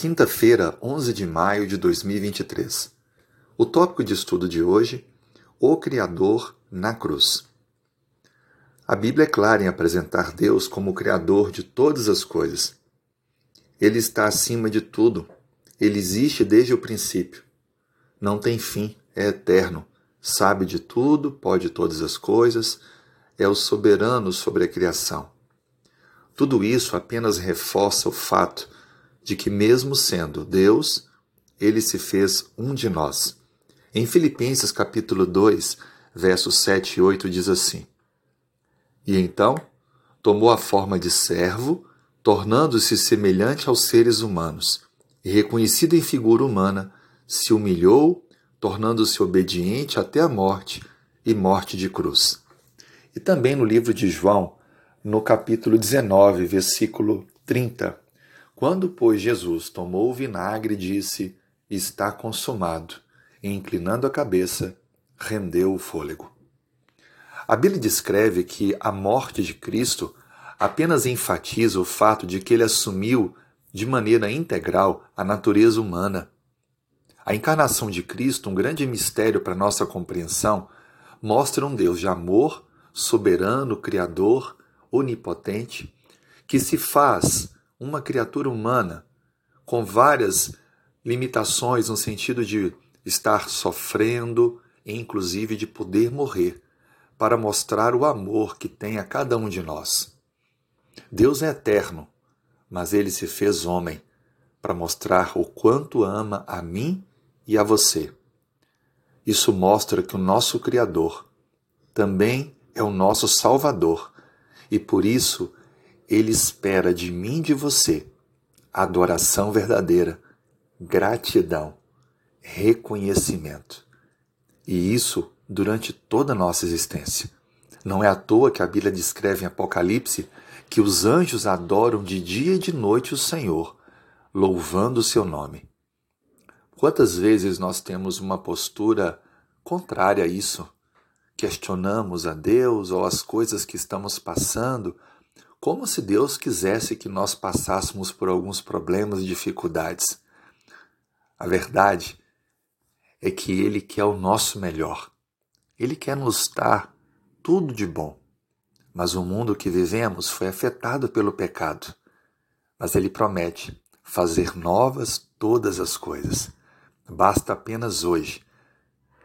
Quinta-feira, 11 de maio de 2023. O tópico de estudo de hoje: O Criador na cruz. A Bíblia é clara em apresentar Deus como o Criador de todas as coisas. Ele está acima de tudo. Ele existe desde o princípio. Não tem fim, é eterno, sabe de tudo, pode todas as coisas, é o soberano sobre a criação. Tudo isso apenas reforça o fato de que, mesmo sendo Deus, ele se fez um de nós. Em Filipenses capítulo 2, versos 7 e 8 diz assim: E então tomou a forma de servo, tornando-se semelhante aos seres humanos, e reconhecido em figura humana, se humilhou, tornando-se obediente até a morte e morte de cruz. E também no livro de João, no capítulo 19, versículo 30, quando, pois, Jesus tomou o vinagre, disse: Está consumado, e inclinando a cabeça, rendeu o fôlego. A Bíblia descreve que a morte de Cristo apenas enfatiza o fato de que ele assumiu de maneira integral a natureza humana. A encarnação de Cristo, um grande mistério para nossa compreensão, mostra um Deus de amor, soberano, criador, onipotente, que se faz uma criatura humana com várias limitações no sentido de estar sofrendo e inclusive de poder morrer para mostrar o amor que tem a cada um de nós. Deus é eterno, mas ele se fez homem para mostrar o quanto ama a mim e a você. Isso mostra que o nosso Criador também é o nosso Salvador e por isso ele espera de mim e de você adoração verdadeira, gratidão, reconhecimento. E isso durante toda a nossa existência. Não é à toa que a Bíblia descreve em Apocalipse que os anjos adoram de dia e de noite o Senhor, louvando o seu nome. Quantas vezes nós temos uma postura contrária a isso? Questionamos a Deus ou as coisas que estamos passando como se Deus quisesse que nós passássemos por alguns problemas e dificuldades. A verdade é que Ele quer o nosso melhor. Ele quer nos dar tudo de bom. Mas o mundo que vivemos foi afetado pelo pecado. Mas Ele promete fazer novas todas as coisas. Basta apenas hoje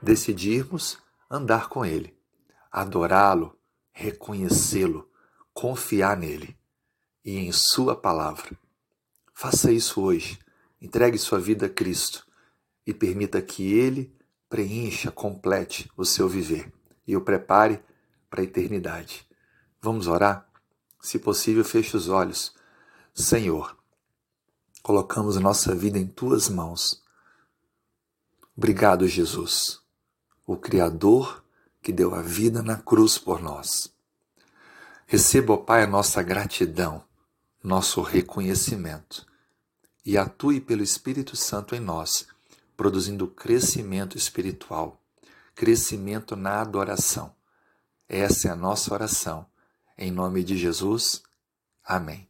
decidirmos andar com Ele, adorá-lo, reconhecê-lo confiar nele e em Sua palavra. Faça isso hoje. Entregue sua vida a Cristo e permita que Ele preencha, complete o seu viver e o prepare para a eternidade. Vamos orar? Se possível, feche os olhos. Senhor, colocamos nossa vida em tuas mãos. Obrigado, Jesus, o Criador que deu a vida na cruz por nós. Receba, ó Pai, a nossa gratidão, nosso reconhecimento e atue pelo Espírito Santo em nós, produzindo crescimento espiritual, crescimento na adoração. Essa é a nossa oração. Em nome de Jesus. Amém.